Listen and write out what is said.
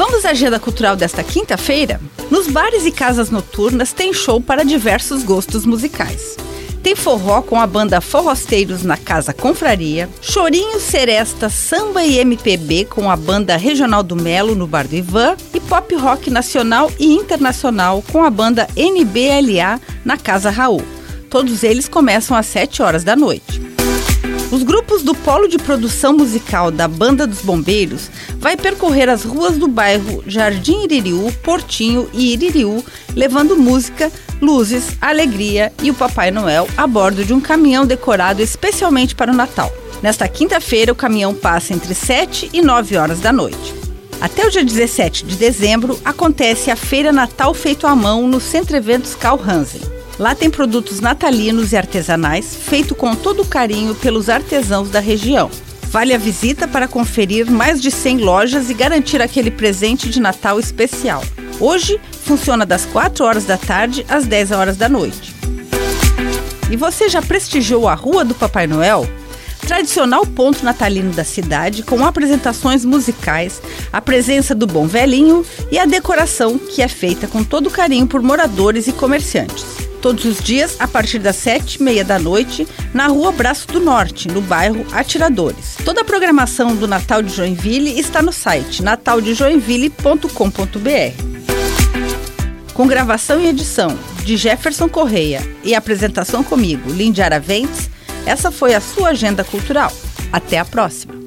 Vamos à agenda cultural desta quinta-feira? Nos bares e casas noturnas tem show para diversos gostos musicais. Tem forró com a banda Forrosteiros na Casa Confraria, Chorinho Seresta Samba e MPB com a banda Regional do Melo no Bar do Ivan e pop rock nacional e internacional com a banda NBLA na Casa Raul. Todos eles começam às 7 horas da noite. Os grupos do Polo de Produção Musical da Banda dos Bombeiros vai percorrer as ruas do bairro Jardim Iririú, Portinho e Iririú, levando música, luzes, alegria e o Papai Noel a bordo de um caminhão decorado especialmente para o Natal. Nesta quinta-feira, o caminhão passa entre 7 e 9 horas da noite. Até o dia 17 de dezembro acontece a Feira Natal Feito à Mão no Centro Eventos Carl Hansen. Lá tem produtos natalinos e artesanais, feito com todo carinho pelos artesãos da região. Vale a visita para conferir mais de 100 lojas e garantir aquele presente de Natal especial. Hoje funciona das 4 horas da tarde às 10 horas da noite. E você já prestigiou a Rua do Papai Noel? Tradicional ponto natalino da cidade, com apresentações musicais, a presença do Bom Velhinho e a decoração que é feita com todo carinho por moradores e comerciantes todos os dias a partir das sete e meia da noite na Rua Braço do Norte, no bairro Atiradores. Toda a programação do Natal de Joinville está no site nataldejoinville.com.br. Com gravação e edição de Jefferson Correia e apresentação comigo, Lindy Araventes, essa foi a sua agenda cultural. Até a próxima!